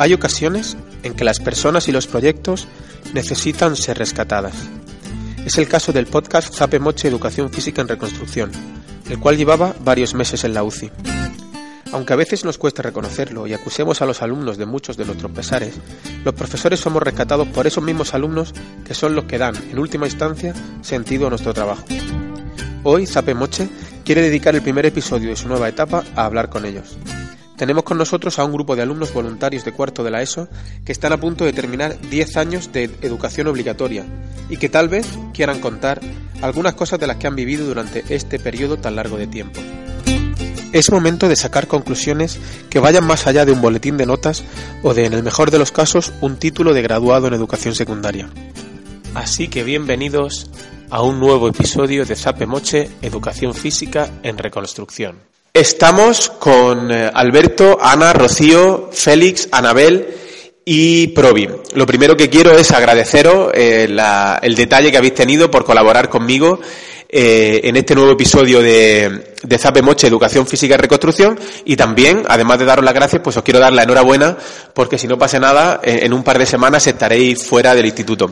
Hay ocasiones en que las personas y los proyectos necesitan ser rescatadas. Es el caso del podcast Zape Moche Educación Física en Reconstrucción, el cual llevaba varios meses en la UCI. Aunque a veces nos cueste reconocerlo y acusemos a los alumnos de muchos de nuestros pesares, los profesores somos rescatados por esos mismos alumnos que son los que dan, en última instancia, sentido a nuestro trabajo. Hoy, Zape Moche quiere dedicar el primer episodio de su nueva etapa a hablar con ellos. Tenemos con nosotros a un grupo de alumnos voluntarios de cuarto de la ESO que están a punto de terminar 10 años de educación obligatoria y que tal vez quieran contar algunas cosas de las que han vivido durante este periodo tan largo de tiempo. Es momento de sacar conclusiones que vayan más allá de un boletín de notas o de, en el mejor de los casos, un título de graduado en educación secundaria. Así que bienvenidos a un nuevo episodio de Zape Moche Educación Física en Reconstrucción. Estamos con eh, Alberto, Ana, Rocío, Félix, Anabel y Provi. Lo primero que quiero es agradeceros eh, el detalle que habéis tenido por colaborar conmigo eh, en este nuevo episodio de, de Zape Moche Educación Física y Reconstrucción y también, además de daros las gracias, pues os quiero dar la enhorabuena porque si no pasa nada, en un par de semanas estaréis fuera del instituto.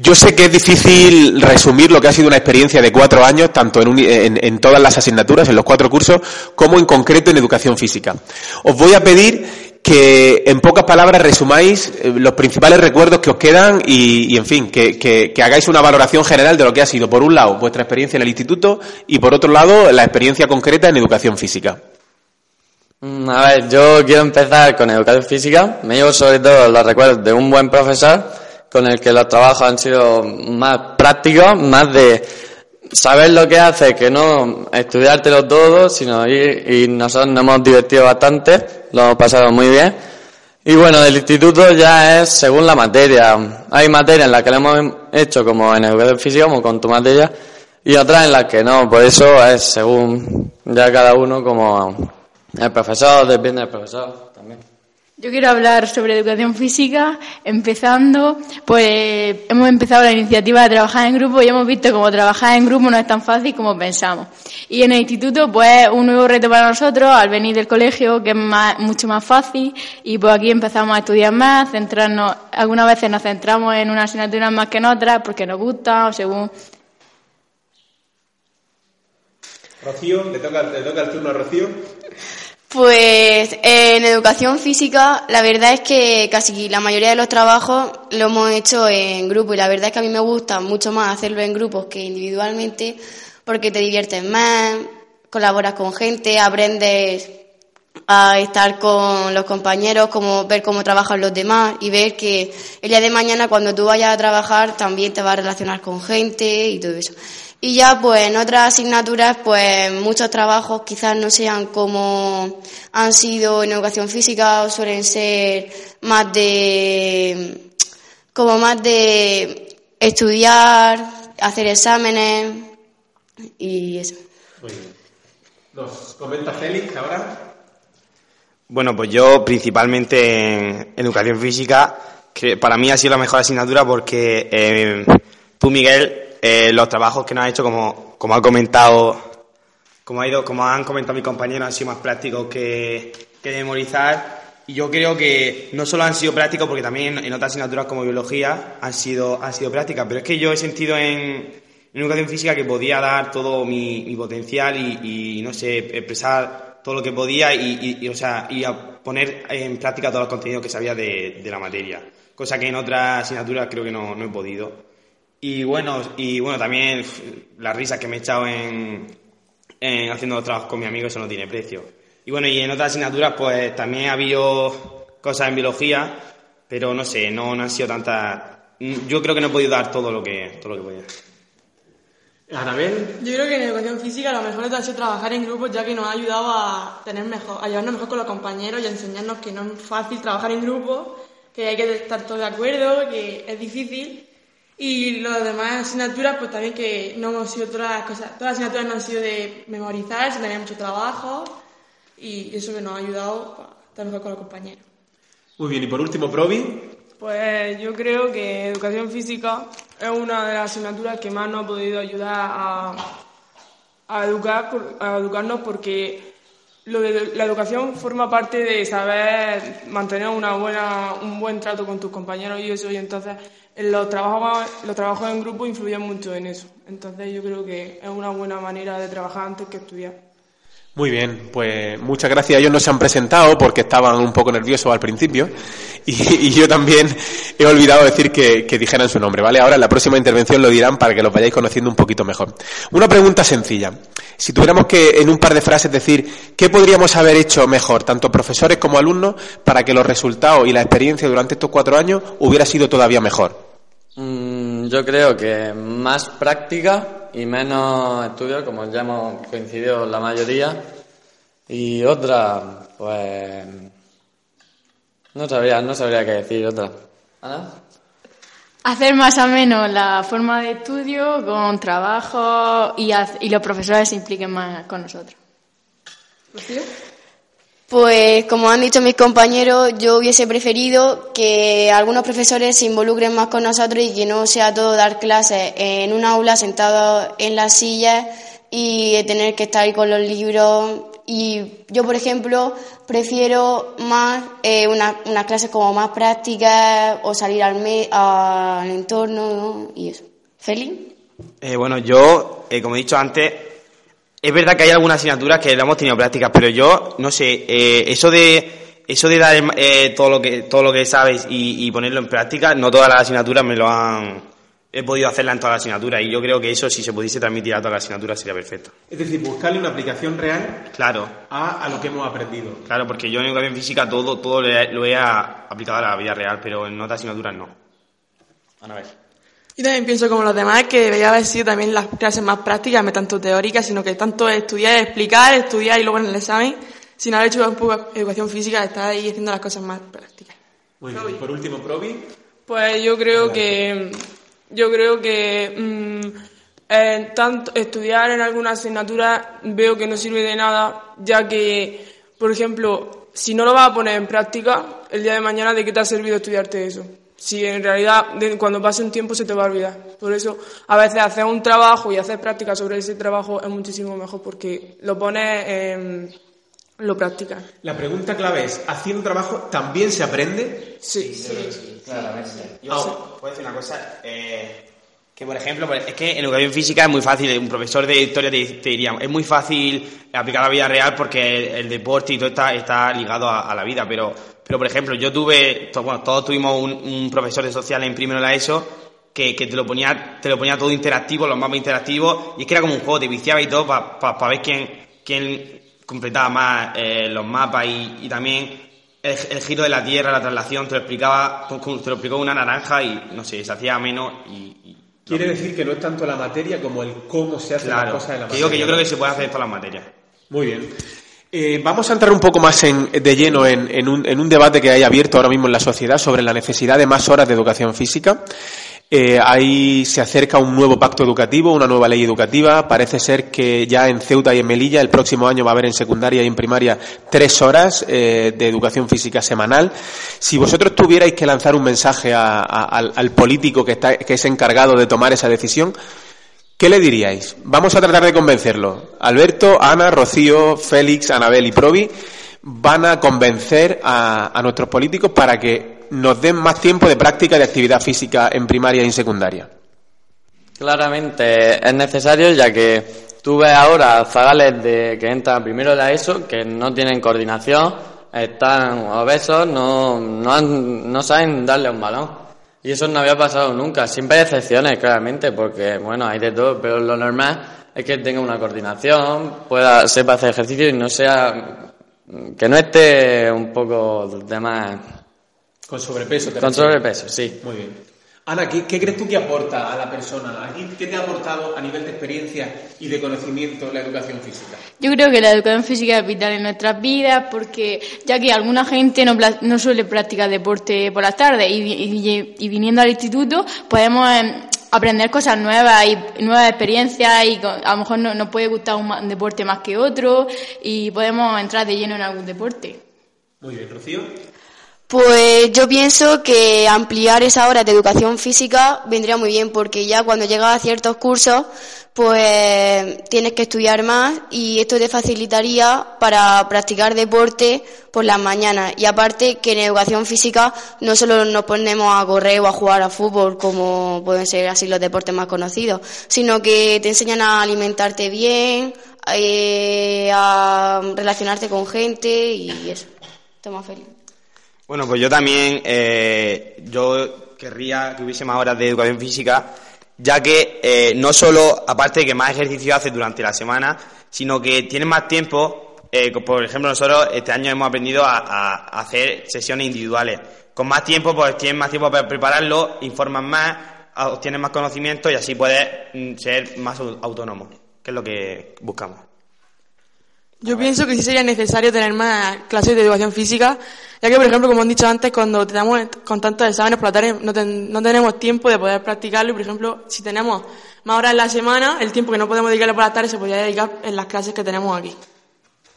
Yo sé que es difícil resumir lo que ha sido una experiencia de cuatro años, tanto en, en, todas las asignaturas, en los cuatro cursos, como en concreto en educación física. Os voy a pedir que en pocas palabras resumáis eh, los principales recuerdos que os quedan y, en fin, que, que, hagáis una valoración general de lo que ha sido, por un lado, vuestra experiencia en el instituto y por otro lado, la experiencia concreta en educación física. Mm, a ver, yo quiero empezar con educación física. Me llevo sobre todo los recuerdos de un buen profesor con el que los trabajos han sido más prácticos, más de saber lo que hace, que no estudiártelo todo, sino ir, y nosotros nos hemos divertido bastante, lo hemos pasado muy bien. Y bueno, del instituto ya es según la materia. Hay materias en las que lo hemos hecho como en educación física, como con tu materia, y otras en las que no, por eso es según ya cada uno como el profesor, depende del profesor. Yo quiero hablar sobre educación física, empezando, pues hemos empezado la iniciativa de trabajar en grupo y hemos visto cómo trabajar en grupo no es tan fácil como pensamos. Y en el instituto, pues un nuevo reto para nosotros al venir del colegio, que es mucho más fácil, y pues aquí empezamos a estudiar más, centrarnos, algunas veces nos centramos en una asignatura más que en otras, porque nos gusta o según... Rocío, le toca, le toca el turno a Rocío. Pues en educación física la verdad es que casi la mayoría de los trabajos lo hemos hecho en grupo y la verdad es que a mí me gusta mucho más hacerlo en grupos que individualmente porque te diviertes más, colaboras con gente, aprendes a estar con los compañeros, como ver cómo trabajan los demás y ver que el día de mañana cuando tú vayas a trabajar también te vas a relacionar con gente y todo eso. Y ya pues en otras asignaturas pues muchos trabajos quizás no sean como han sido en educación física o suelen ser más de como más de estudiar, hacer exámenes y eso. Muy bien. ¿Nos comenta Félix ahora? Bueno, pues yo principalmente en educación física, que para mí ha sido la mejor asignatura porque eh, tú, Miguel, eh, los trabajos que nos ha hecho, como, como ha comentado, como, ha ido, como han comentado mis compañeros, han sido más prácticos que, que memorizar. Y yo creo que no solo han sido prácticos, porque también en otras asignaturas como biología han sido, han sido prácticas, pero es que yo he sentido en, en educación física que podía dar todo mi, mi potencial y, y, no sé, expresar todo lo que podía y, y, o sea, y a poner en práctica todos los contenidos que sabía de, de la materia. Cosa que en otras asignaturas creo que no, no he podido. Y bueno, y bueno, también las risas que me he echado en, en haciendo los trabajos con mi amigo, eso no tiene precio. Y bueno, y en otras asignaturas, pues también ha habido cosas en biología, pero no sé, no, han sido tantas. Yo creo que no he podido dar todo lo que, todo lo que podía. Anabel. Yo creo que en educación física lo mejor ha sido trabajar en grupos, ya que nos ha ayudado a tener mejor, a llevarnos mejor con los compañeros y a enseñarnos que no es fácil trabajar en grupo, que hay que estar todos de acuerdo, que es difícil y las demás asignaturas, pues también que no hemos sido todas las cosas, todas las asignaturas no han sido de memorizar, se tenía mucho trabajo y eso que nos ha ayudado a estar mejor con los compañeros. Muy bien, y por último, Provi. Pues yo creo que educación física es una de las asignaturas que más nos ha podido ayudar a, a, educar, a educarnos porque lo de la educación forma parte de saber mantener una buena, un buen trato con tus compañeros y eso, y entonces los trabajos, los trabajos en grupo influyen mucho en eso. Entonces yo creo que es una buena manera de trabajar antes que estudiar. Muy bien, pues muchas gracias. Ellos no se han presentado porque estaban un poco nerviosos al principio y, yo también he olvidado decir que, dijeran su nombre, ¿vale? Ahora en la próxima intervención lo dirán para que los vayáis conociendo un poquito mejor. Una pregunta sencilla. Si tuviéramos que en un par de frases decir qué podríamos haber hecho mejor, tanto profesores como alumnos, para que los resultados y la experiencia durante estos cuatro años hubiera sido todavía mejor. Mm, yo creo que más práctica y menos estudios, como ya hemos coincidido la mayoría. Y otra, pues. No sabría, no sabría qué decir otra. ¿Ana? Hacer más o menos la forma de estudio con trabajo y, y los profesores se impliquen más con nosotros. Pues como han dicho mis compañeros, yo hubiese preferido que algunos profesores se involucren más con nosotros y que no sea todo dar clases en un aula sentado en las sillas y tener que estar con los libros. Y yo, por ejemplo, prefiero más eh, unas clases como más prácticas o salir al, al entorno y eso. ¿Feliz? Eh, bueno, yo, eh, como he dicho antes, es verdad que hay algunas asignaturas que hemos tenido prácticas, pero yo, no sé, eh, eso de eso de dar eh, todo lo que todo lo que sabes y, ponerlo en práctica, no todas las asignaturas me lo han he podido hacerla en todas las asignaturas y yo creo que eso si se pudiese transmitir a todas las asignaturas sería perfecto. Es decir, buscarle una aplicación real claro. a, lo que hemos aprendido. Claro, porque yo en educación física todo todo lo he, aplicado a la vida real, pero en otras asignaturas no. A ver. Yo también pienso como los demás que debería haber sido también las clases más prácticas, no tanto teóricas, sino que tanto estudiar, explicar, estudiar y luego en el examen, sin haber hecho un poco educación física, estar ahí haciendo las cosas más prácticas. Muy bien. por último, Provi. Pues yo creo que yo creo que mm, tanto estudiar en alguna asignatura veo que no sirve de nada, ya que, por ejemplo, si no lo vas a poner en práctica, el día de mañana, ¿de qué te ha servido estudiarte eso? Si en realidad cuando pase un tiempo se te va a olvidar. Por eso a veces hacer un trabajo y hacer práctica sobre ese trabajo es muchísimo mejor porque lo pones, en lo practicas. La pregunta clave es, ¿haciendo trabajo también se aprende? Sí, sí, claramente. Yo puedo decir una cosa, eh, que por ejemplo, pues, es que en educación física es muy fácil, un profesor de historia te, diría, es muy fácil aplicar la vida real porque el, deporte y todo está, está ligado a la vida, pero pero, por ejemplo, yo tuve, bueno, todos tuvimos un, profesor de sociales en primero de la ESO que, te, lo ponía, te lo ponía todo interactivo, los mapas interactivos, y es que era como un juego, te viciaba y todo para ver quién, quién completaba más eh, los mapas y, también el, giro de la Tierra, la traslación, te lo explicaba, te lo explicó una naranja y, no sé, se hacía menos y... Quiere decir que no es tanto la materia como el cómo se hace la cosa de la materia. Digo que yo creo que se puede hacer todas las materias. Muy bien. Eh, vamos a entrar un poco más de lleno en, un, debate que hay abierto ahora mismo en la sociedad sobre la necesidad de más horas de educación física. Eh, ahí se acerca un nuevo pacto educativo, una nueva ley educativa. Parece ser que ya en Ceuta y en Melilla el próximo año va a haber en secundaria y en primaria tres horas eh, de educación física semanal. Si vosotros tuvierais que lanzar un mensaje al, político que, está, que es encargado de tomar esa decisión, ¿Qué le diríais? Vamos a tratar de convencerlo. Alberto, Ana, Rocío, Félix, Anabel y Provi van a convencer a, nuestros políticos para que nos den más tiempo de práctica de actividad física en primaria y en secundaria. Claramente es necesario, ya que tú ves ahora zagales de, que entran primero de la ESO, que no tienen coordinación, están obesos, no, no, no saben darle un balón. Y eso no había pasado nunca. Siempre hay excepciones, claramente, porque, bueno, hay de todo, pero lo normal es que tenga una coordinación, pueda, sepa hacer ejercicio y no sea, que no esté un poco de más... Con sobrepeso. Con sobrepeso, sí. Muy bien. Ana, ¿qué, crees tú que aporta a la persona? ¿Qué te ha aportado a nivel de experiencia y de conocimiento la educación física? Yo creo que la educación física es vital en nuestras vidas porque ya que alguna gente no, no suele practicar deporte por las tardes y, viniendo al instituto podemos em, aprender cosas nuevas y nuevas experiencias y a lo mejor nos puede gustar un deporte más que otro y podemos entrar de lleno en algún deporte. Muy bien, Rocío. Pues yo pienso que ampliar esa hora de educación física vendría muy bien porque ya cuando llegas a ciertos cursos pues tienes que estudiar más y esto te facilitaría para practicar deporte por las mañanas. Y aparte que en educación física no solo nos ponemos a correr o a jugar a fútbol como pueden ser así los deportes más conocidos, sino que te enseñan a alimentarte bien, eh, a relacionarte con gente y eso. Más feliz. Bueno, pues yo también, eh, yo querría que hubiese más horas de educación física, ya que eh, no solo, aparte de que más ejercicio haces durante la semana, sino que tienes más tiempo. Eh, por ejemplo, nosotros este año hemos aprendido a, hacer sesiones individuales. Con más tiempo, pues tienes más tiempo para prepararlo, informas más, obtienes más conocimiento y así puedes mm, ser más autónomo, que es lo que buscamos. Yo pienso que sí sería necesario tener más clases de educación física, ya que, por ejemplo, como han dicho antes, cuando tenemos con tantos exámenes por la tarde no, no tenemos tiempo de poder practicarlo y, por ejemplo, si tenemos más horas en la semana, el tiempo que no podemos dedicarle por la tarde se podría dedicar en las clases que tenemos aquí.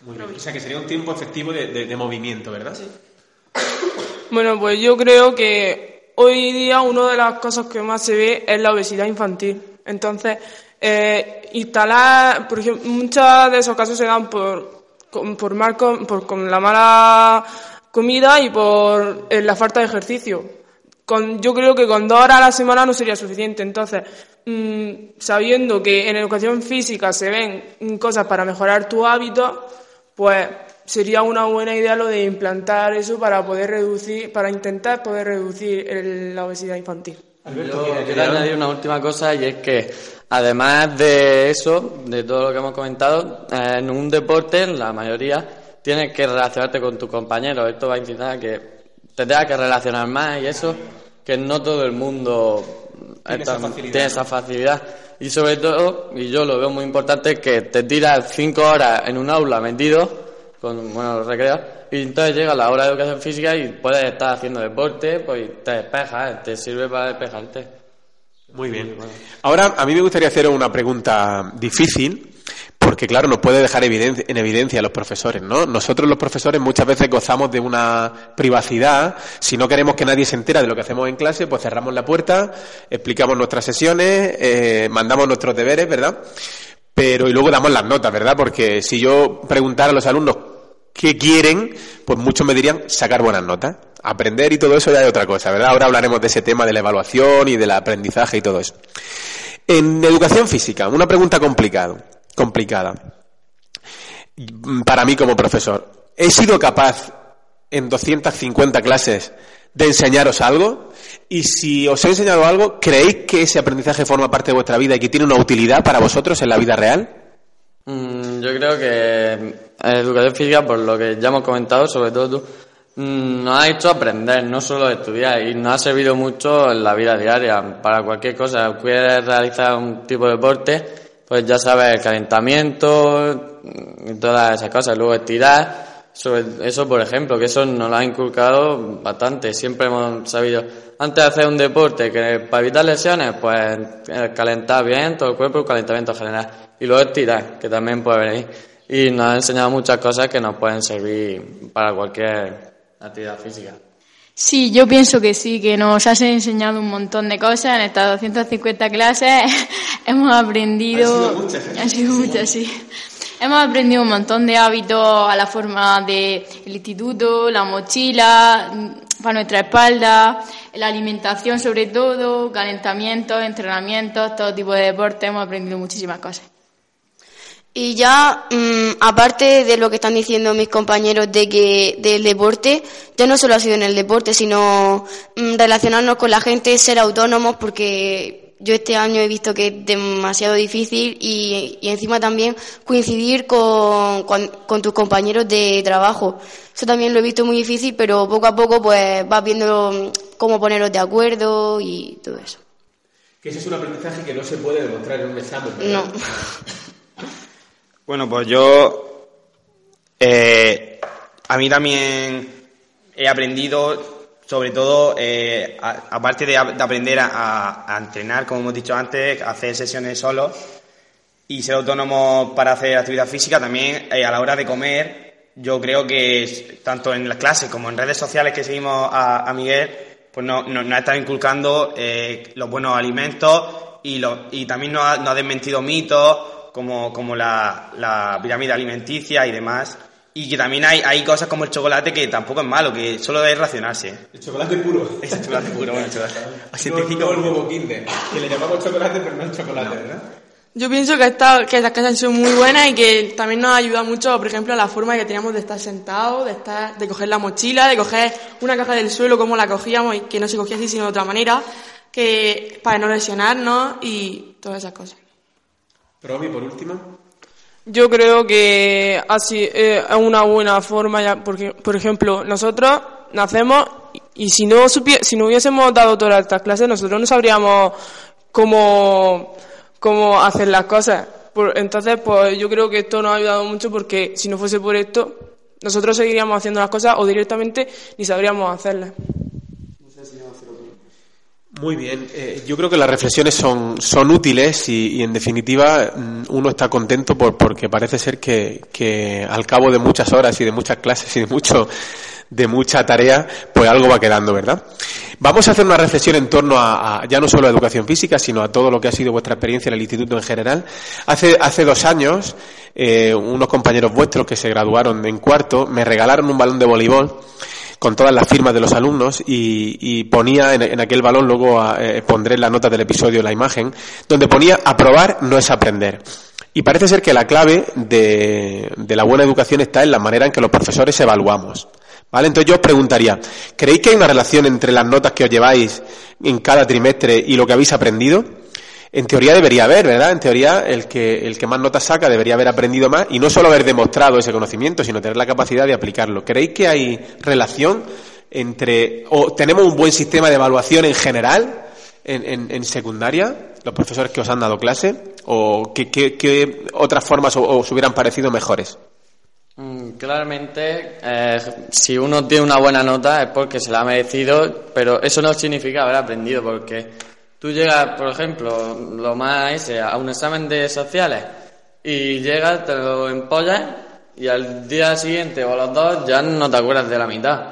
Muy bien. O sea, que sería un tiempo efectivo de, de, movimiento, ¿verdad? Sí. Bueno, pues yo creo que hoy día una de las cosas que más se ve es la obesidad infantil. Entonces, eh, instalar, por ejemplo, muchos de esos casos se dan por, por, mal, por con la mala comida y por eh, la falta de ejercicio. Con, yo creo que con dos horas a la semana no sería suficiente. Entonces, mm, sabiendo que en educación física se ven cosas para mejorar tu hábito, pues sería una buena idea lo de implantar eso para poder reducir, para intentar poder reducir la obesidad infantil. Alberto, quiero añadir una última cosa y es que además de eso, de todo lo que hemos comentado, en un deporte la mayoría tienes que relacionarte con tus compañeros. Esto va a incitar a que te tengas que relacionar más y eso que no todo el mundo tiene, esa, facilidad. Y sobre todo, y yo lo veo muy importante, que te tiras cinco horas en un aula metido con bueno, recreos y entonces llega la hora de educación física y puedes estar haciendo deporte, pues te despejas, te sirve para despejarte. Muy bien. Ahora, a mí me gustaría hacer una pregunta difícil, porque claro, nos puede dejar en evidencia a los profesores, ¿no? Nosotros los profesores muchas veces gozamos de una privacidad. Si no queremos que nadie se entera de lo que hacemos en clase, pues cerramos la puerta, explicamos nuestras sesiones, eh, mandamos nuestros deberes, ¿verdad? Pero y luego damos las notas, ¿verdad? Porque si yo preguntara a los alumnos que quieren, pues muchos me dirían sacar buenas notas. Aprender y todo eso ya es otra cosa, ¿verdad? Ahora hablaremos de ese tema de la evaluación y del aprendizaje y todo eso. En educación física, una pregunta complicada, complicada. Para mí como profesor, ¿he sido capaz en 250 clases de enseñaros algo? Y si os he enseñado algo, ¿creéis que ese aprendizaje forma parte de vuestra vida y que tiene una utilidad para vosotros en la vida real? Mm, yo creo que educación física, por lo que ya hemos comentado, sobre todo tú, mm, nos ha hecho aprender, no solo estudiar, y nos ha servido mucho en la vida diaria, para cualquier cosa. Quieres realizar un tipo de deporte, pues ya sabes el calentamiento y todas esas cosas, luego estirar. Sobre eso, por ejemplo, que eso nos lo ha inculcado bastante. Siempre hemos sabido, antes de hacer un deporte, que para evitar lesiones, pues calentar bien todo el cuerpo, calentamiento general y luego estirar, que también puede venir. Y nos ha enseñado muchas cosas que nos pueden servir para cualquier actividad física. Sí, yo pienso que sí, que nos has enseñado un montón de cosas en estas 250 clases. Hemos aprendido. Han sido muchas. ¿eh? Han sido muchas, sí. Hemos aprendido un montón de hábitos a la forma del instituto, la mochila, para nuestra espalda, la alimentación sobre todo, calentamientos, entrenamientos, todo tipo de deporte. Hemos aprendido muchísimas cosas. Y ya, mm, aparte de lo que están diciendo mis compañeros de que del deporte, ya no solo ha sido en el deporte, sino mm, relacionarnos con la gente, ser autónomos, porque yo este año he visto que es demasiado difícil y, encima también coincidir con, con, tus compañeros de trabajo. Eso también lo he visto muy difícil, pero poco a poco pues vas viendo mm, cómo poneros de acuerdo y todo eso. Que ese es un aprendizaje que no se puede demostrar en un examen. No. Bueno, pues yo, eh, a mí también he aprendido, sobre todo, eh, aparte de, aprender a, entrenar, como hemos dicho antes, hacer sesiones solo y ser autónomo para hacer actividad física, también eh, a la hora de comer, yo creo que tanto en las clases como en redes sociales que seguimos a, Miguel, pues nos no, no está inculcando eh, los buenos alimentos y, lo, y también nos ha, desmentido mitos como, como la, la pirámide alimenticia y demás. Y que también hay, hay cosas como el chocolate que tampoco es malo, que solo debe racionarse. El chocolate puro. Es el chocolate puro, bueno, chocolate. No, el nuevo Kinder, que le llamamos chocolate, pero no es chocolate, ¿verdad? Yo pienso que, esta, que estas clases han sido muy buenas y que también nos ha ayudado mucho, por ejemplo, a la forma que teníamos de estar sentados, de estar, de coger la mochila, de coger una caja del suelo como la cogíamos y que no se cogía así sino de otra manera, que para no lesionarnos y todas esas cosas. Promi, por último. Yo creo que así eh, es una buena forma, ya, porque, por ejemplo, nosotros nacemos y, si no si no hubiésemos dado todas estas clases, nosotros no sabríamos cómo, cómo hacer las cosas. entonces, pues yo creo que esto nos ha ayudado mucho porque si no fuese por esto, nosotros seguiríamos haciendo las cosas o directamente ni sabríamos hacerlas. Muy bien, eh, yo creo que las reflexiones son, son útiles y, en definitiva mm, uno está contento por, porque parece ser que, que, al cabo de muchas horas y de muchas clases y de mucho de mucha tarea, pues algo va quedando, ¿verdad? Vamos a hacer una reflexión en torno a, ya no solo a educación física, sino a todo lo que ha sido vuestra experiencia en el instituto en general. Hace, hace dos años, eh, unos compañeros vuestros que se graduaron en cuarto me regalaron un balón de voleibol con todas las firmas de los alumnos y, ponía en, aquel balón, luego eh, pondré la nota del episodio la imagen, donde ponía aprobar no es aprender. Y parece ser que la clave de, de la buena educación está en la manera en que los profesores evaluamos. ¿Vale? Entonces yo os preguntaría, ¿creéis que hay una relación entre las notas que os lleváis en cada trimestre y lo que habéis aprendido? En teoría debería haber, ¿verdad? En teoría el que, el que más notas saca debería haber aprendido más y no solo haber demostrado ese conocimiento, sino tener la capacidad de aplicarlo. ¿Creéis que hay relación entre, o tenemos un buen sistema de evaluación en general en, en, secundaria, los profesores que os han dado clase, o qué, otras formas os, hubieran parecido mejores? Mm, claramente, eh, si uno tiene una buena nota es porque se la ha merecido, pero eso no significa haber aprendido, porque Tú llegas, por ejemplo, lo más ese, a un examen de sociales y llegas, te lo empollas y al día siguiente o a los dos ya no te acuerdas de la mitad.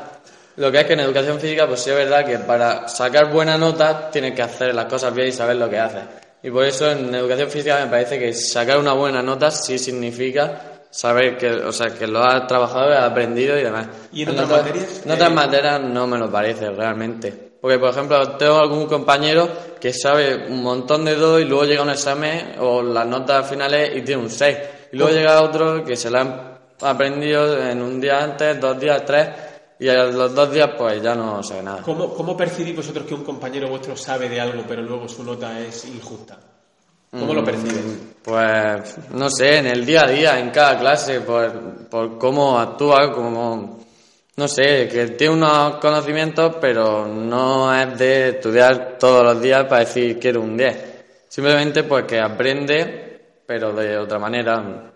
Lo que es que en educación física, pues sí es verdad que para sacar buena nota tienes que hacer las cosas bien y saber lo que haces. Y por eso en educación física me parece que sacar una buena nota sí significa saber que, o sea, que lo has trabajado, has aprendido y demás. ¿Y en, otras materias? En otras materias no me lo parece realmente. Porque, por ejemplo, tengo algún compañero que sabe un montón de dos y luego llega un examen o las notas finales y tiene un 6. Y luego llega otro que se lo han aprendido en un día antes, dos días, tres, y a los dos días pues ya no sabe nada. ¿Cómo, cómo percibís vosotros que un compañero vuestro sabe de algo pero luego su nota es injusta? ¿Cómo lo mm, percibes? Pues no sé, en el día a día, en cada clase, por, por cómo actúa, cómo no sé, que tiene unos conocimientos, pero no es de estudiar todos los días para decir quiero un 10. Simplemente pues que aprende, pero de otra manera.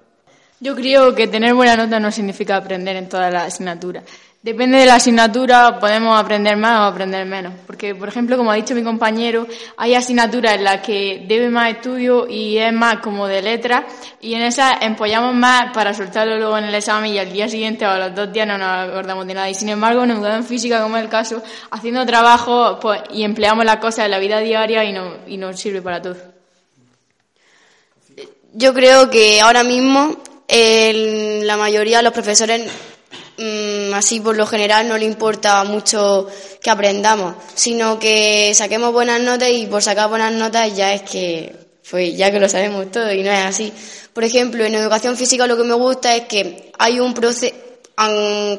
Yo creo que tener buena nota no significa aprender en todas las asignaturas. Depende de la asignatura, podemos aprender más o aprender menos. Porque, por ejemplo, como ha dicho mi compañero, hay asignaturas en las que debe más estudio y es más como de letras, y en esas empollamos más para soltarlo luego en el examen y al día siguiente o a los dos días no nos acordamos de nada. Y sin embargo, en educación física, como es el caso, haciendo trabajo pues, y empleamos las cosas en la vida diaria y, no, y nos sirve para todo. Yo creo que ahora mismo la mayoría de los profesores Mm, así por lo general no le importa mucho que aprendamos, sino que saquemos buenas notas y por sacar buenas notas ya es que, pues ya que lo sabemos todo y no es así. Por ejemplo, en educación física lo que me gusta es que hay un proceso,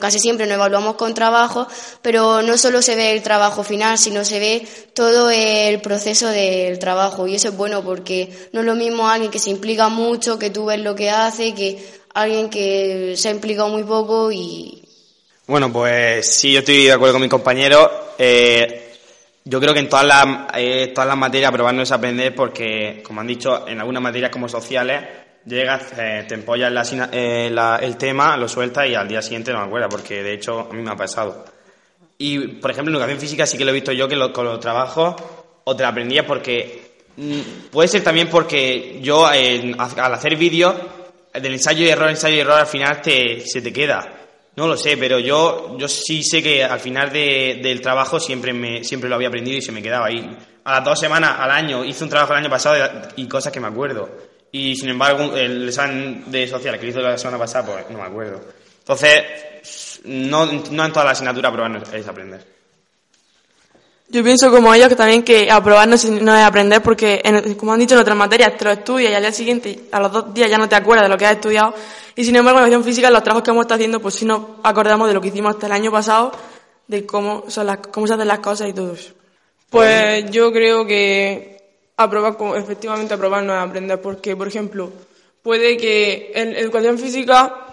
casi siempre nos evaluamos con trabajo, pero no solo se ve el trabajo final, sino se ve todo el proceso del trabajo. Y eso es bueno porque no es lo mismo alguien que se implica mucho, que tú ves lo que hace, que alguien que se ha implicado muy poco y... Bueno, pues sí, yo estoy de acuerdo con mis compañeros. Eh, yo creo que en todas las, eh, todas las materias probar no es aprender porque, como han dicho, en algunas materias como sociales, llegas, eh, te empollas el tema, lo sueltas y al día siguiente no me acuerdas, porque de hecho a mí me ha pasado. Y, por ejemplo, en educación física sí que lo he visto yo que con los trabajos o te la aprendías porque... Mm, puede ser también porque yo al hacer vídeos del ensayo y error, ensayo y error, al final te, se te queda. No lo sé, pero yo, yo sí sé que al final de- del trabajo siempre, me, siempre lo había aprendido y se me quedaba ahí. A las dos semanas, al año, hice un trabajo el año pasado y cosas que me acuerdo. Y sin embargo, el examen de social que hice la semana pasada, pues no me acuerdo. Entonces, no, no en todas las asignaturas aprobar es aprender. Yo pienso como ellos que también que aprobar no, es- aprender porque, como han dicho en otras materias, te lo estudias y al día siguiente, a los dos días ya no te acuerdas de lo que has estudiado. Y sin embargo, en educación física, los trabajos que hemos estado haciendo, pues sí nos acordamos de lo que hicimos hasta el año pasado, de cómo, son las, cómo se hacen las cosas y todo eso. Pues yo creo que aprobar, efectivamente aprobar no es aprender, porque, por ejemplo, puede que en educación física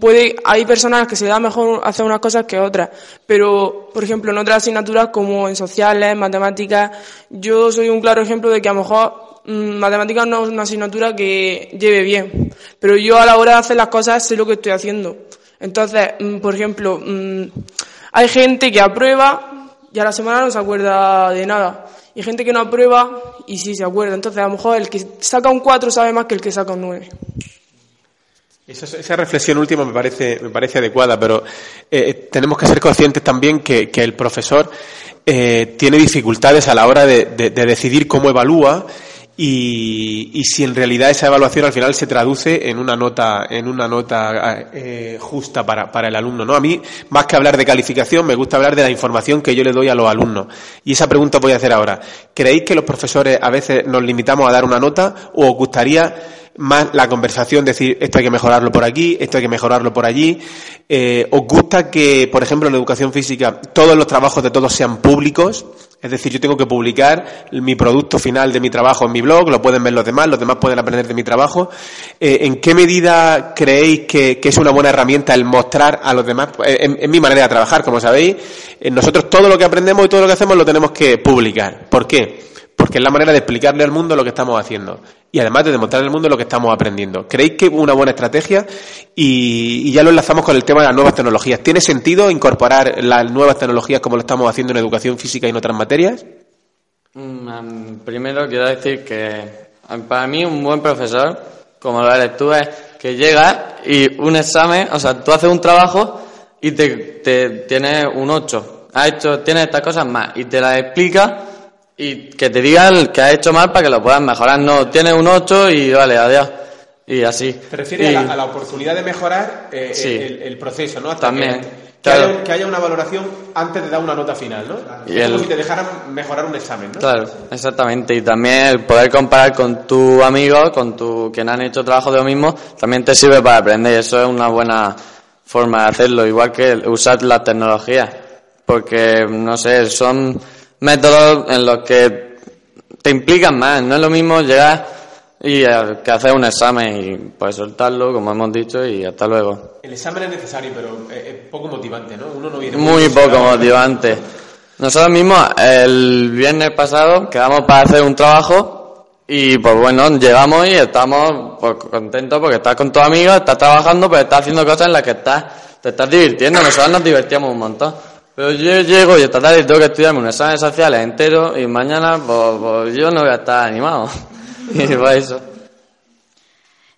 puede hay personas que se da mejor hacer unas cosas que otras, pero, por ejemplo, en otras asignaturas como en sociales, matemáticas, yo soy un claro ejemplo de que a lo mejor mm, matemáticas no es una asignatura que lleve bien, pero yo a la hora de hacer las cosas sé lo que estoy haciendo. Entonces, mm, por ejemplo, mm, hay gente que aprueba y a la semana no se acuerda de nada. Y gente que no aprueba y sí se acuerda. Entonces, a lo mejor el que saca un 4 sabe más que el que saca un 9. Esa, reflexión última me parece, me parece adecuada, pero eh, tenemos que ser conscientes también que, que el profesor eh, tiene dificultades a la hora de, de- de decidir cómo evalúa y, y si en realidad esa evaluación al final se traduce en una nota, en una nota eh, justa para, para el alumno. ¿no? A mí, más que hablar de calificación, me gusta hablar de la información que yo le doy a los alumnos. Y esa pregunta voy a hacer ahora. ¿Creéis que los profesores a veces nos limitamos a dar una nota o os gustaría más la conversación, decir esto hay que mejorarlo por aquí, esto hay que mejorarlo por allí. Eh, ¿Os gusta que, por ejemplo, en educación física todos los trabajos de todos sean públicos? Es decir, yo tengo que publicar mi producto final de mi trabajo en mi blog, lo pueden ver los demás, los demás pueden aprender de mi trabajo. Eh, ¿En qué medida creéis que, que es una buena herramienta el mostrar a los demás? Eh, En, en mi manera de trabajar, como sabéis, eh, nosotros todo lo que aprendemos y todo lo que hacemos lo tenemos que publicar. ¿Por qué? Porque es la manera de explicarle al mundo lo que estamos haciendo y además de demostrarle al mundo lo que estamos aprendiendo. ¿Creéis que es una buena estrategia? Y, ya lo enlazamos con el tema de las nuevas tecnologías. ¿Tiene sentido incorporar las nuevas tecnologías como lo estamos haciendo en educación física y en otras materias? Mm, Primero quiero decir que para mí un buen profesor, como lo eres tú, es que llega y un examen, o sea, tú haces un trabajo y te, te tienes un 8. Has hecho, tienes estas cosas más y te las explica y que te diga el que has hecho mal para que lo puedas mejorar. No, tienes un 8 y vale, adiós. Y así. ¿Te refieres Y- a, la, a la oportunidad de mejorar eh, Sí. el, el proceso, ¿no? Hasta También, que, que claro. haya, que haya una valoración antes de dar una nota final, ¿no? Y es como el- si te dejaran mejorar un examen, ¿no? Claro, exactamente. Y también el poder comparar con tu amigo, con tu quien han hecho trabajo de lo mismo, también te sirve para aprender. Eso es una buena forma de hacerlo, igual que el usar las tecnologías. Porque, no sé, son métodos en los que te implican más. No es lo mismo llegar y eh, que hacer un examen y pues soltarlo, como hemos dicho, y hasta luego. El examen es necesario, pero es poco motivante, ¿no? Uno no viene Muy poco motivante. Nosotros mismos el viernes pasado quedamos para hacer un trabajo y pues bueno, llegamos y estamos pues, contentos porque estás con tus amigos, estás trabajando, pero estás haciendo cosas en las que estás, te estás divirtiendo. Nosotros nos divertíamos un montón. Pero yo llego y esta tarde tengo que estudiarme un examen sociales entero y mañana pues, pues yo no voy a estar animado. y pues eso.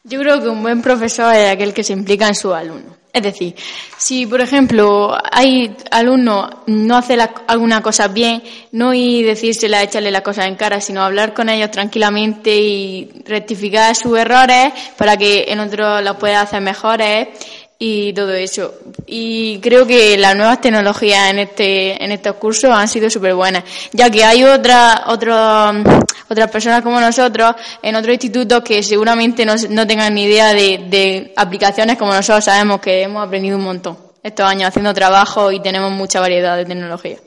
Yo creo que un buen profesor es aquel que se implica en sus alumnos. Es decir, si por ejemplo hay alumnos no hace alguna cosa bien, no y decírsela, echarle las cosas en cara, sino hablar con ellos tranquilamente y rectificar sus errores para que en otros los pueda hacer mejores y todo eso. Y creo que las nuevas tecnologías en este en estos cursos han sido súper buenas, ya que hay otras otros otras personas como nosotros en otros institutos que seguramente no, no tengan ni idea de, de aplicaciones como nosotros sabemos que hemos aprendido un montón estos años haciendo trabajo y tenemos mucha variedad de tecnología.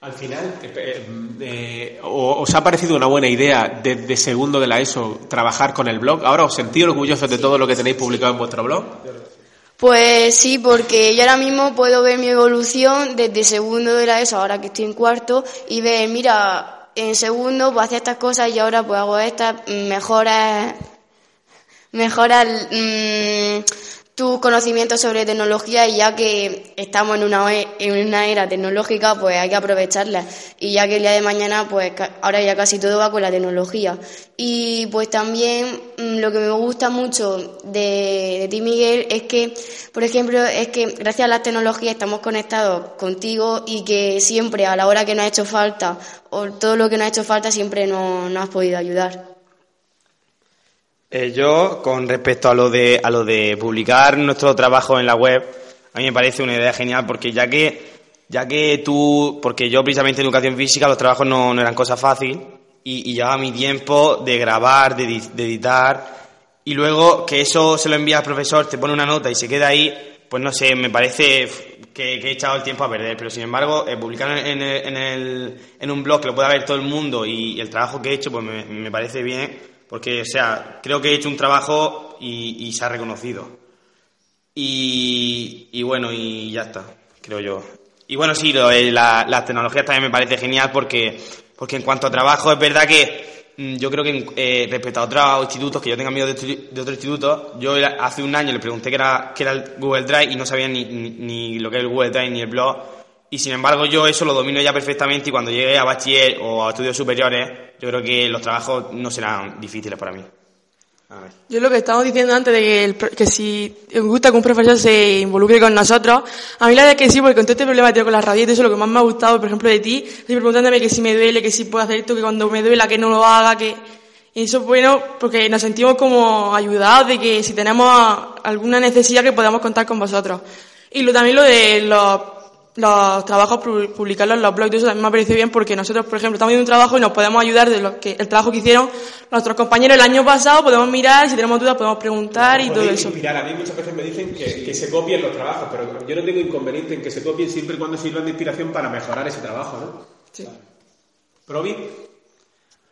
Al final, eh, eh, ¿o- ¿os ha parecido una buena idea desde segundo de la ESO trabajar con el blog? ¿Ahora os sentís orgullosos de todo lo que tenéis publicado en vuestro blog? Pues sí, porque yo ahora mismo puedo ver mi evolución desde segundo de la ESO, ahora que estoy en cuarto, y ver, mira, en segundo pues hacía estas cosas y ahora pues hago estas, mejoras, mejoras mm, tus conocimientos sobre tecnología y ya que estamos en una, en una era tecnológica, pues hay que aprovecharla. Y ya que el día de mañana, pues ahora ya casi todo va con la tecnología. Y pues también mm, lo que me gusta mucho de, de ti, Miguel, es que, por ejemplo, es que gracias a las tecnologías estamos conectados contigo y que siempre a la hora que nos ha hecho falta o todo lo que nos ha hecho falta siempre nos, nos has podido ayudar. Eh, yo, con respecto a lo de a lo de publicar nuestro trabajo en la web, a mí me parece una idea genial porque ya que ya que tú, porque yo precisamente en educación física los trabajos no, eran cosa fácil y, y, llevaba mi tiempo de grabar, de, editar y luego que eso se lo envía al profesor, te pone una nota y se queda ahí, pues no sé, me parece que, he echado el tiempo a perder, pero sin embargo, eh, publicar en, en, el, en, un blog que lo pueda ver todo el mundo y, el trabajo que he hecho, pues me, me parece bien porque, o sea, creo que he hecho un trabajo y, se ha reconocido. Y, bueno, y ya está, creo yo. Y bueno, sí, lo la, las tecnologías también me parece genial porque, porque en cuanto a trabajo es verdad que mm, yo creo que eh, respecto a otros institutos, que yo tengo amigos de, de otros institutos, yo hace un año le pregunté qué era, qué era el Google Drive y no sabía ni, ni, lo que es el Google Drive ni el blog. Y sin embargo yo eso lo domino ya perfectamente y cuando llegue a bachiller o a estudios superiores yo creo que los trabajos no serán difíciles para mí. Yo lo que estamos diciendo antes de que, el, que si me gusta que un profesor se involucre con nosotros, a mí la verdad es que sí, porque con todo este problema que tengo con la rabietas, eso es lo que más me ha gustado, por ejemplo, de ti, siempre preguntándome que si me duele, que si puedo hacer esto, que cuando me duela, que no lo haga, que... Y eso es bueno porque nos sentimos como ayudados de que si tenemos alguna necesidad que podamos contar con vosotros. Y lo, también lo de los los trabajos, publicarlos en los blogs, eso también me parece bien porque nosotros, por ejemplo, estamos haciendo un trabajo y nos podemos ayudar de lo que, el trabajo que hicieron nuestros compañeros el año pasado, podemos mirar, si tenemos dudas podemos preguntar y todo eso. Mirar, a mí muchas veces me dicen que, que, se copien los trabajos, pero yo no tengo inconveniente en que se copien siempre y cuando sirvan de inspiración para mejorar ese trabajo, ¿no? Sí. ¿Provi?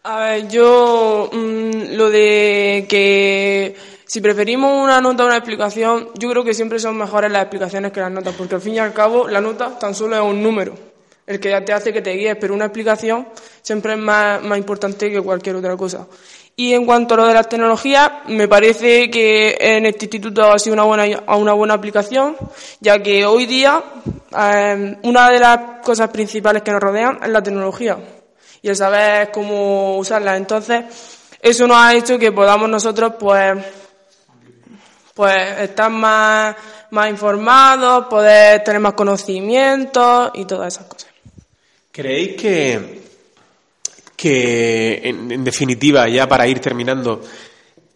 A ver, yo mm, lo de que si preferimos una nota o una explicación, yo creo que siempre son mejores las explicaciones que las notas, porque al fin y al cabo la nota tan solo es un número, el que te hace que te guíes, pero una explicación siempre es más, más importante que cualquier otra cosa. Y en cuanto a lo de las tecnologías, me parece que en este instituto ha sido una buena, una buena aplicación, ya que hoy día eh, una de las cosas principales que nos rodean es la tecnología y el saber cómo usarla. Entonces, eso nos ha hecho que podamos nosotros, pues, pues estar más, más informados, poder tener más conocimientos y todas esas cosas. ¿Creéis que, que en, definitiva, ya para ir terminando,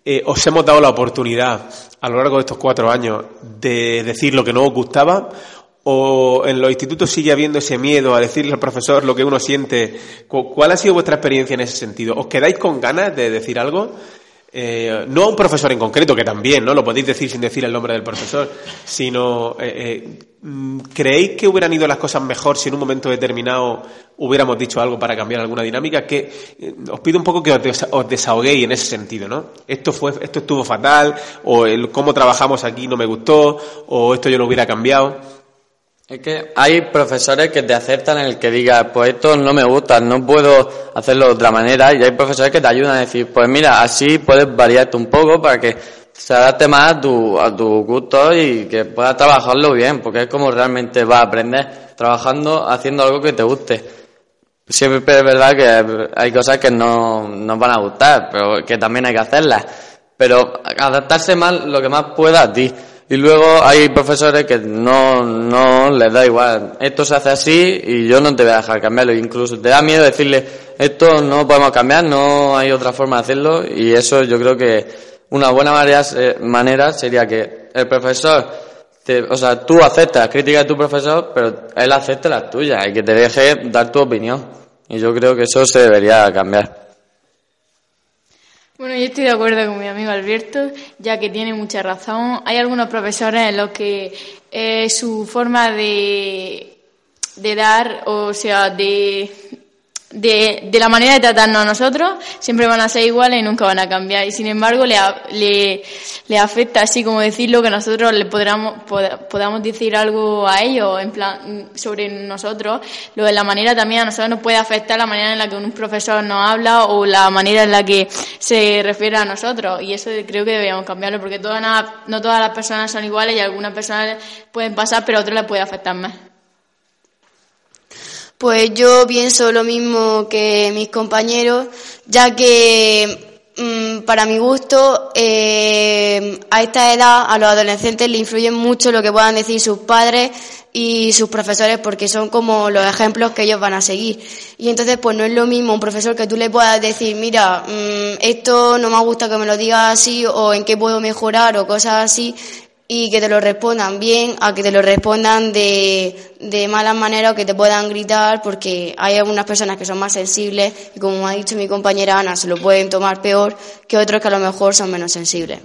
eh, os hemos dado la oportunidad a lo largo de estos cuatro años de decir lo que no os gustaba ¿O en los institutos sigue habiendo ese miedo a decirle al profesor lo que uno siente? ¿Cuál ha sido vuestra experiencia en ese sentido? ¿Os quedáis con ganas de decir algo? Eh, no a un profesor en concreto, que también, ¿no? Lo podéis decir sin decir el nombre del profesor, sino, eh, eh, ¿creéis que hubieran ido las cosas mejor si en un momento determinado hubiéramos dicho algo para cambiar alguna dinámica? Que os pido un poco que os, desahoguéis en ese sentido, ¿no? Esto fue, esto estuvo fatal, o el cómo trabajamos aquí no me gustó, o esto yo lo hubiera cambiado. Es que hay profesores que te aceptan en el que digas, pues esto no me gusta, no puedo hacerlo de otra manera, y hay profesores que te ayudan a decir, pues mira, así puedes variarte un poco para que se adapte más a tu, a tu gusto y que puedas trabajarlo bien, porque es como realmente vas a aprender trabajando, haciendo algo que te guste. Siempre es verdad que hay cosas que no nos van a gustar, pero que también hay que hacerlas. Pero adaptarse más lo que más pueda a ti. Y luego hay profesores que no, no les da igual. Esto se hace así y yo no te voy a dejar cambiarlo. Incluso te da miedo decirle, esto no podemos cambiar, no hay otra forma de hacerlo. Y eso yo creo que una buena manera sería que el profesor, o sea, tú aceptas críticas de tu profesor, pero él acepte las tuyas y que te deje dar tu opinión. Y yo creo que eso se debería cambiar. Bueno, yo estoy de acuerdo con mi amigo Alberto, ya que tiene mucha razón. Hay algunos profesores en los que su forma de, de dar, o sea, de de, de, la manera de tratarnos a nosotros, siempre van a ser iguales y nunca van a cambiar. Y sin embargo, le, le, le afecta, así como decirlo, que nosotros le podamos, podamos decir algo a ellos en plan, sobre nosotros. Lo de la manera también a nosotros nos puede afectar la manera en la que un profesor nos habla o la manera en la que se refiere a nosotros. Y eso creo que deberíamos cambiarlo, porque todas, no todas las personas son iguales y algunas personas pueden pasar, pero otras les puede afectar más. Pues yo pienso lo mismo que mis compañeros, ya que mm, para mi gusto eh, a esta edad a los adolescentes le influye mucho lo que puedan decir sus padres y sus profesores porque son como los ejemplos que ellos van a seguir. Y entonces pues no es lo mismo un profesor que tú le puedas decir, mira, mm, esto no me gusta que me lo digas así o en qué puedo mejorar o cosas así, y que te lo respondan bien a que te lo respondan de, de malas maneras o que te puedan gritar porque hay algunas personas que son más sensibles y como ha dicho mi compañera Ana se lo pueden tomar peor que otros que a lo mejor son menos sensibles.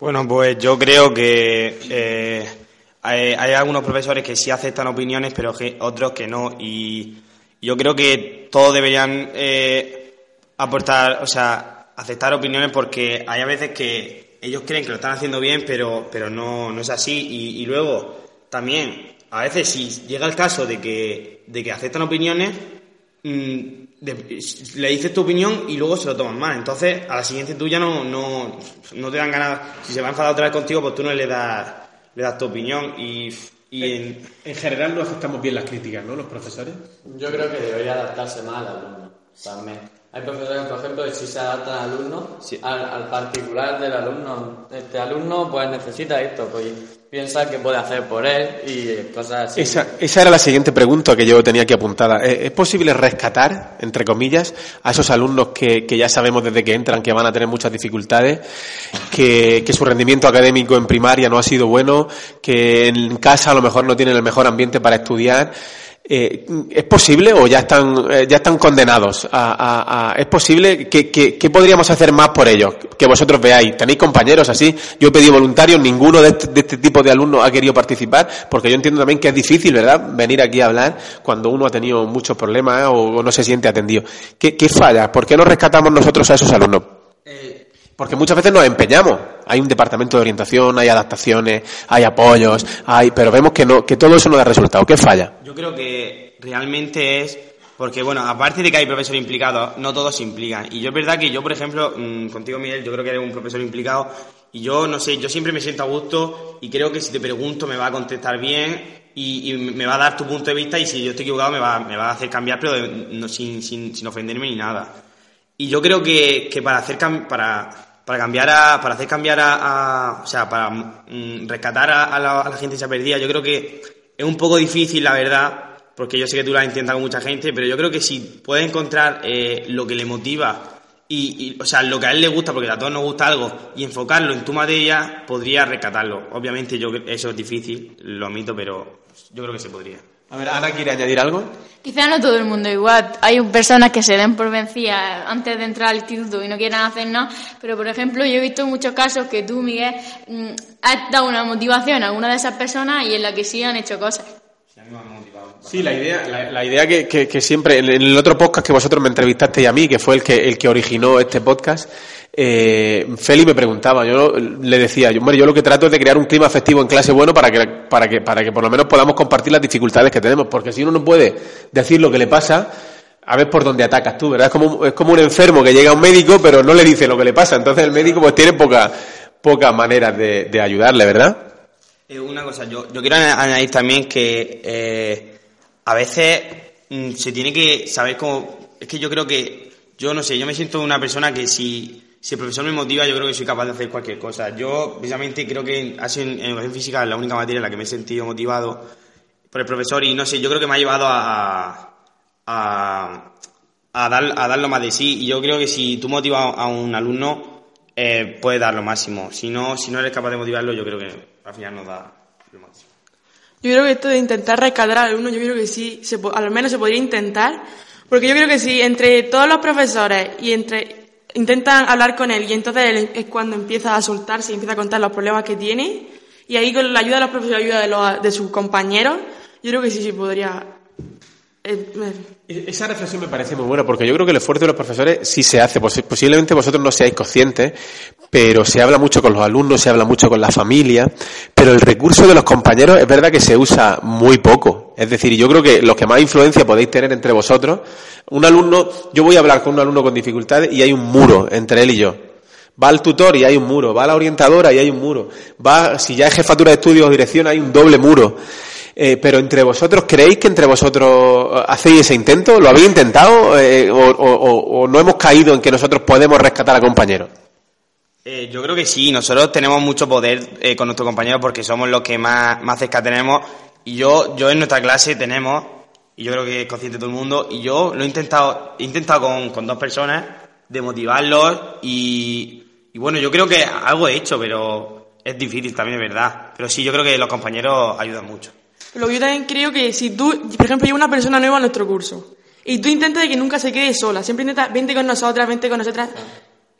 Bueno, pues yo creo que eh, hay, algunos profesores que sí aceptan opiniones pero otros que no y yo creo que todos deberían eh, aportar, o sea, aceptar opiniones porque hay a veces que ellos creen que lo están haciendo bien, pero, pero no, no es así. Y, luego, también, a veces si llega el caso de que, de que aceptan opiniones, mm, le dices tu opinión y luego se lo toman mal. Entonces, a la siguiente tú ya no, no, no te dan ganas. Si se va a enfadar otra vez contigo, pues tú no le das, le das tu opinión. Y, y en, en, general no aceptamos bien las críticas, ¿no? Los profesores. Yo creo que debería adaptarse más al alumno también. Hay profesores, por ejemplo, que si se adaptan al alumno, al, particular del alumno. Este alumno pues necesita esto, pues piensa que puede hacer por él y cosas así. Esa, esa era la siguiente pregunta que yo tenía aquí apuntada. ¿Es posible rescatar, entre comillas, a esos alumnos que, que ya sabemos desde que entran que van a tener muchas dificultades, que, que su rendimiento académico en primaria no ha sido bueno, que en casa a lo mejor no tienen el mejor ambiente para estudiar? Eh, ¿Es posible o ya están, eh, ya están condenados? A, ¿Es posible? ¿Qué, podríamos hacer más por ellos? Que vosotros veáis. ¿Tenéis compañeros así? Yo he pedido voluntarios, ninguno de este, de este, tipo de alumnos ha querido participar, porque yo entiendo también que es difícil, ¿verdad? Venir aquí a hablar cuando uno ha tenido muchos problemas o, no se siente atendido. ¿Qué, qué falla? ¿Por qué no rescatamos nosotros a esos alumnos? Eh, porque muchas veces nos empeñamos. Hay un departamento de orientación, hay adaptaciones, hay apoyos, hay, pero vemos que no, que todo eso no da resultado. ¿Qué falla? Yo creo que realmente es porque, bueno, aparte de que hay profesores implicados, no todos se implican. Y yo es verdad que yo, por ejemplo, mm, contigo, Miguel, yo creo que eres un profesor implicado y yo, no sé, yo siempre me siento a gusto y creo que si te pregunto me va a contestar bien y, me va a dar tu punto de vista y si yo estoy equivocado me va, me va a hacer cambiar, pero no, sin, sin, sin ofenderme ni nada. Y yo creo que, que para hacer para, para cambiar a, para hacer cambiar a, o sea, para mm, rescatar a, la, gente que se ha perdido, yo creo que es un poco difícil, la verdad, porque yo sé que tú lo has intentado con mucha gente, pero yo creo que si puedes encontrar eh, lo que le motiva y, o sea, lo que a él le gusta, porque a todos nos gusta algo, y enfocarlo en tu materia, podría rescatarlo. Obviamente yo eso es difícil, lo admito, pero yo creo que se podría. A ver, Ana, ¿quiere añadir algo? Quizá no todo el mundo igual. Hay personas que se den por vencidas antes de entrar al instituto y no quieran hacer nada, pero por ejemplo yo he visto muchos casos que tú, Miguel, mm, has dado una motivación a alguna de esas personas y en la que sí han hecho cosas. Sí, la idea, la, idea que, siempre, en el otro podcast que vosotros me entrevistaste y a mí, que fue el que, el que originó este podcast, eh, Feli me preguntaba, yo le decía, yo, hombre, yo lo que trato es de crear un clima afectivo en clase bueno para que, para que, para que por lo menos podamos compartir las dificultades que tenemos, porque si uno no puede decir lo que le pasa, a ver por dónde atacas tú, ¿verdad? Es como, es como un enfermo que llega a un médico pero no le dice lo que le pasa, entonces el médico pues tiene poca, pocas maneras de ayudarle, ¿verdad? Eh, una cosa, yo, yo quiero añadir también que eh, a veces mm, se tiene que saber cómo, es que yo creo que, yo no sé, yo me siento una persona que si si el profesor me motiva, yo creo que soy capaz de hacer cualquier cosa. Yo, precisamente, creo que en, en educación física es la única materia en la que me he sentido motivado por el profesor y no sé, yo creo que me ha llevado a, a, a, dar, a dar lo más de sí y yo creo que si tú motivas a un alumno, eh, puedes dar lo máximo. Si no, si no eres capaz de motivarlo, yo creo que al final no da lo máximo. Yo creo que esto de intentar rescatar al alumno, yo creo que sí, se, al menos se podría intentar, porque yo creo que sí, entre todos los profesores y entre intentan hablar con él y entonces él es cuando empieza a soltarse y empieza a contar los problemas que tiene y ahí con la ayuda de los profesores, la ayuda de, los, de sus compañeros, yo creo que sí, sí podría Esa reflexión me parece muy buena porque yo creo que el esfuerzo de los profesores sí se hace. Pos- Posiblemente vosotros no seáis conscientes, pero se habla mucho con los alumnos, se habla mucho con la familia, pero el recurso de los compañeros es verdad que se usa muy poco. Es decir, yo creo que los que más influencia podéis tener entre vosotros, un alumno, yo voy a hablar con un alumno con dificultades y hay un muro entre él y yo. Va al tutor y hay un muro, va a la orientadora y hay un muro, va, si ya es jefatura de estudios o dirección, hay un doble muro. Eh, pero entre vosotros, ¿creéis que entre vosotros eh, hacéis ese intento? ¿Lo habéis intentado? Eh, o, no hemos caído en que nosotros podemos rescatar a compañeros? Eh, yo creo que sí, nosotros tenemos mucho poder eh, con nuestros compañeros porque somos los que más, más cerca tenemos. Y yo, yo en nuestra clase tenemos, y yo creo que es consciente todo el mundo, y yo lo he intentado, he intentado con, con dos personas de motivarlos y, y bueno, yo creo que algo he hecho, pero es difícil también, es verdad. Pero sí, yo creo que los compañeros ayudan mucho. Que yo también creo que si tú, por ejemplo, llega una persona nueva a nuestro curso y tú intentas de que nunca se quede sola, siempre intentas, vente con nosotras, vente con nosotras,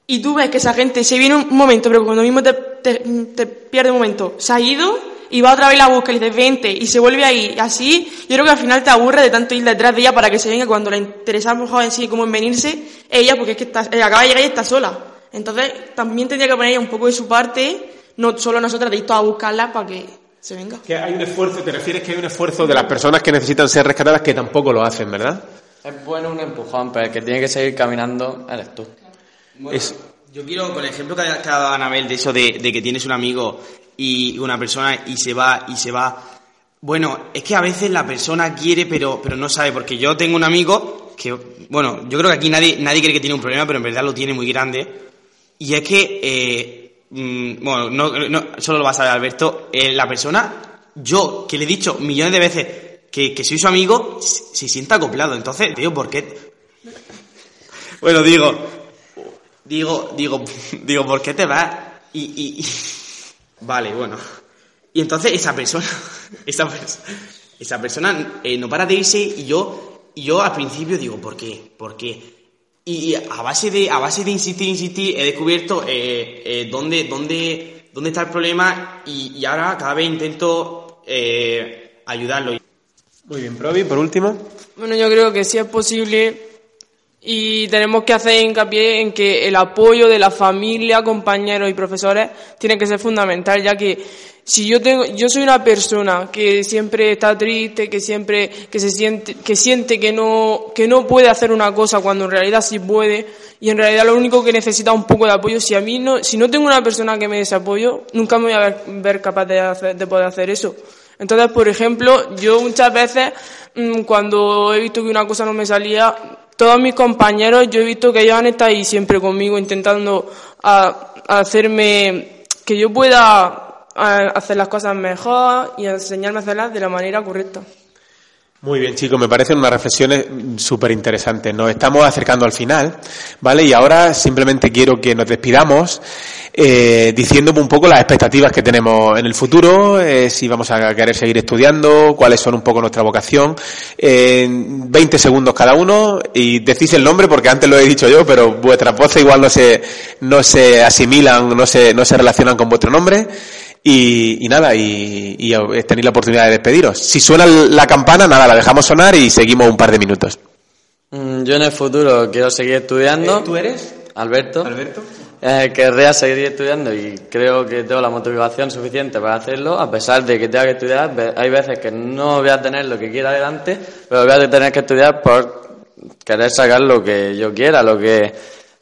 y tú ves que esa gente se viene un momento, pero cuando mismo te, te, te pierde un momento, se ha ido y va otra vez la busca y le dices vente y se vuelve ahí, así yo creo que al final te aburre de tanto ir detrás de ella para que se venga cuando le interesa mejor en sí como en venirse, ella porque es que está, acaba de llegar y está sola. Entonces también tendría que poner ella un poco de su parte, no solo nosotras de ir todas a buscarla para que se venga. Que hay un esfuerzo, te refieres que hay un esfuerzo de las personas que necesitan ser rescatadas que tampoco lo hacen, ¿verdad? Es bueno un empujón, pero el que tiene que seguir caminando eres tú. Es- Yo quiero, con el ejemplo que ha que ha dado Anabel de eso de, de que tienes un amigo y una persona y se va y se va. Bueno, es que a veces la persona quiere pero, pero no sabe, porque yo tengo un amigo que, bueno, yo creo que aquí nadie, nadie cree que tiene un problema, pero en verdad lo tiene muy grande. Y es que, eh, mm, bueno, no, no, solo lo va a saber Alberto, eh, la persona, yo que le he dicho millones de veces que, que soy su amigo, se, sienta acoplado. Entonces, tío, ¿por qué? Bueno, digo, digo, digo, digo, ¿por qué te vas? Y, y, y- vale, bueno. Y entonces esa persona, esa, pers- esa persona eh, no para de irse y yo, y yo al principio digo, ¿por qué? ¿Por qué? Y a base de, a base de insistir, insistir, he descubierto eh, eh, dónde, dónde, dónde está el problema y, y ahora cada vez intento eh, ayudarlo. Muy bien, Provi, por último. Bueno, yo creo que sí es posible y tenemos que hacer hincapié en que el apoyo de la familia, compañeros y profesores tiene que ser fundamental, ya que si yo tengo, yo soy una persona que siempre está triste, que siempre, que se siente, que siente que no, que no puede hacer una cosa cuando en realidad sí puede, y en realidad lo único que necesita es un poco de apoyo. Si a mí no, si no tengo una persona que me dé ese apoyo, nunca me voy a ver, ver capaz de, hacer- de poder hacer eso. Entonces, por ejemplo, yo muchas veces, mm, cuando he visto que una cosa no me salía, todos mis compañeros, yo he visto que ellos han estado ahí siempre conmigo intentando hacerme, que yo pueda hacer las cosas mejor y enseñarme a hacerlas de la manera correcta. Muy bien, chicos, me parecen unas reflexiones súper interesantes. Nos estamos acercando al final, ¿vale? Y ahora simplemente quiero que nos despidamos eh, diciendo un poco las expectativas que tenemos en el futuro, eh, si vamos a querer seguir estudiando, cuáles son un poco nuestra vocación. En 20 segundos cada uno y decís el nombre porque antes lo he dicho yo, pero vuestras voces igual no se, no se asimilan, no se, no se relacionan con vuestro nombre. Y, y nada, y, y tenéis la oportunidad de despediros. Si suena la campana, nada, la dejamos sonar y seguimos un par de minutos. Mm, Yo en el futuro quiero seguir estudiando. ¿Tú eres? Alberto. Alberto. Eh, querría seguir estudiando y creo que tengo la motivación suficiente para hacerlo, a pesar de que tenga que estudiar. Hay veces que no voy a tener lo que quiera adelante, pero voy a tener que estudiar por querer sacar lo que yo quiera, lo que,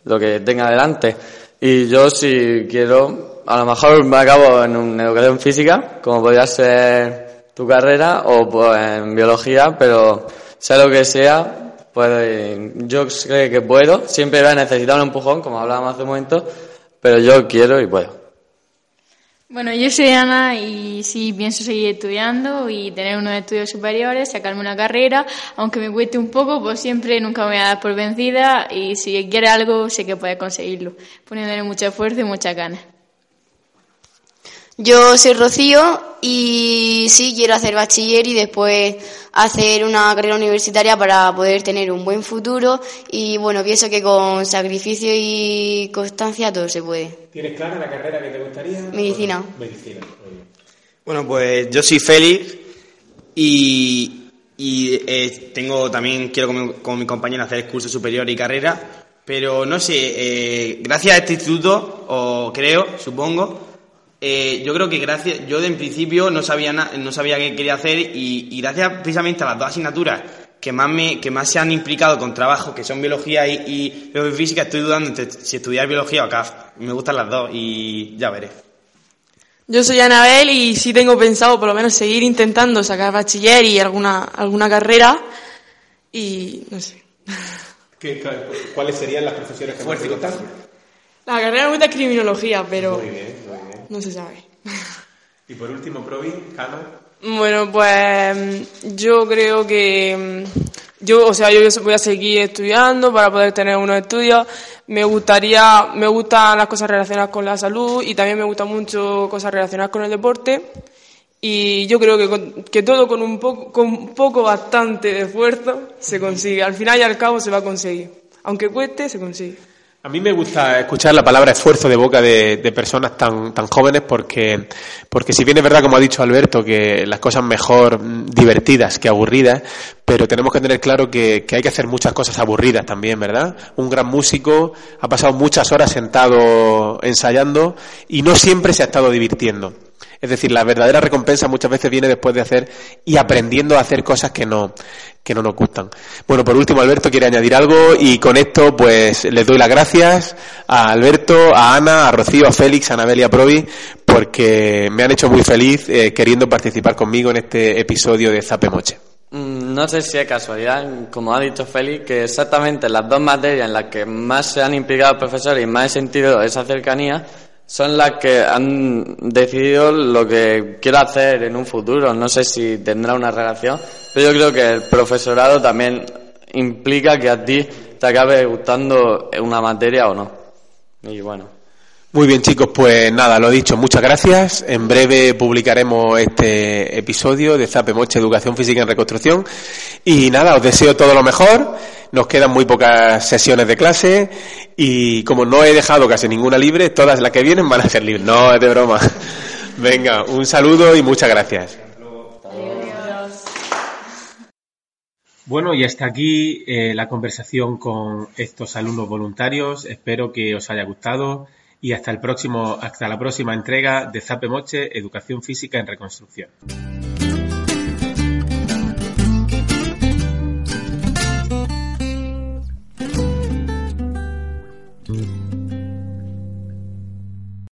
lo que tenga adelante. Y yo si quiero, a lo mejor me acabo en una educación física, como podría ser tu carrera, o pues, en biología, pero sea lo que sea, pues yo creo que puedo. Siempre voy a necesitar un empujón, como hablábamos hace un momento, pero yo quiero y puedo. Bueno, yo soy Ana y sí pienso seguir estudiando y tener unos estudios superiores, sacarme una carrera, aunque me cueste un poco, pues siempre nunca me voy a dar por vencida y si quiere algo sé que puede conseguirlo, poniéndole mucho esfuerzo y muchas ganas. Yo soy Rocío y sí quiero hacer bachiller y después hacer una carrera universitaria para poder tener un buen futuro y bueno, pienso que con sacrificio y constancia todo se puede. ¿Tienes clara la carrera que te gustaría? Medicina. Medicina. Bueno, pues yo soy Félix y, y eh, tengo también, quiero con mi, con mi compañero hacer curso superior y carrera, pero no sé, eh, gracias a este instituto, o creo, supongo, eh, yo creo que gracias, yo de principio no sabía, na- no sabía qué quería hacer y, y gracias precisamente a las dos asignaturas que más, me, que más se han implicado con trabajos, que son biología y, y biofísica, estoy dudando entre si estudiar biología o CAF. Me gustan las dos y ya veré. Yo soy Anabel y sí tengo pensado por lo menos seguir intentando sacar bachiller y alguna, alguna carrera y no sé. ¿Qué- ¿Cuáles serían las profesiones que más te gustan? La carrera me gusta es criminología, pero no se sabe. Y por último, Provi, Cano. Bueno, pues yo creo que yo, o sea, yo voy a seguir estudiando para poder tener unos estudios. Me gustaría, me gustan las cosas relacionadas con la salud y también me gustan mucho cosas relacionadas con el deporte. Y yo creo que, con- que todo con un poco, con un poco bastante de esfuerzo se consigue. Al final y al cabo se va a conseguir. Aunque cueste, se consigue. A mí me gusta escuchar la palabra esfuerzo de boca de, personas tan, tan jóvenes porque, porque si bien es verdad, como ha dicho Alberto, que las cosas mejor mm, divertidas que aburridas, pero tenemos que tener claro que, que hay que hacer muchas cosas aburridas también, ¿verdad? Un gran músico ha pasado muchas horas sentado ensayando y no siempre se ha estado divirtiendo. Es decir, la verdadera recompensa muchas veces viene después de hacer y aprendiendo a hacer cosas que no, que no nos gustan. Bueno, por último, Alberto quiere añadir algo y con esto pues les doy las gracias a Alberto, a Ana, a Rocío, a Félix, a Anabel y a Provi porque me han hecho muy feliz eh, queriendo participar conmigo en este episodio de Zape Moche. Mm, No sé si es casualidad, como ha dicho Félix, que exactamente las dos materias en las que más se han implicado profesores y más he sentido esa cercanía son las que han decidido lo que quiero hacer en un futuro. No sé si tendrá una relación, pero yo creo que el profesorado también implica que a ti te acabe gustando una materia o no. Y bueno. Muy bien chicos, pues nada, lo dicho, muchas gracias. En breve publicaremos este episodio de Zape Moche Educación Física en Reconstrucción. Y nada, os deseo todo lo mejor. Nos quedan muy pocas sesiones de clase y como no he dejado casi ninguna libre, todas las que vienen van a ser libres. No, es de broma. Venga, un saludo y muchas gracias. Bueno, y hasta aquí eh, la conversación con estos alumnos voluntarios. Espero que os haya gustado y hasta el próximo, hasta la próxima entrega de Zape Moche Educación Física en Reconstrucción.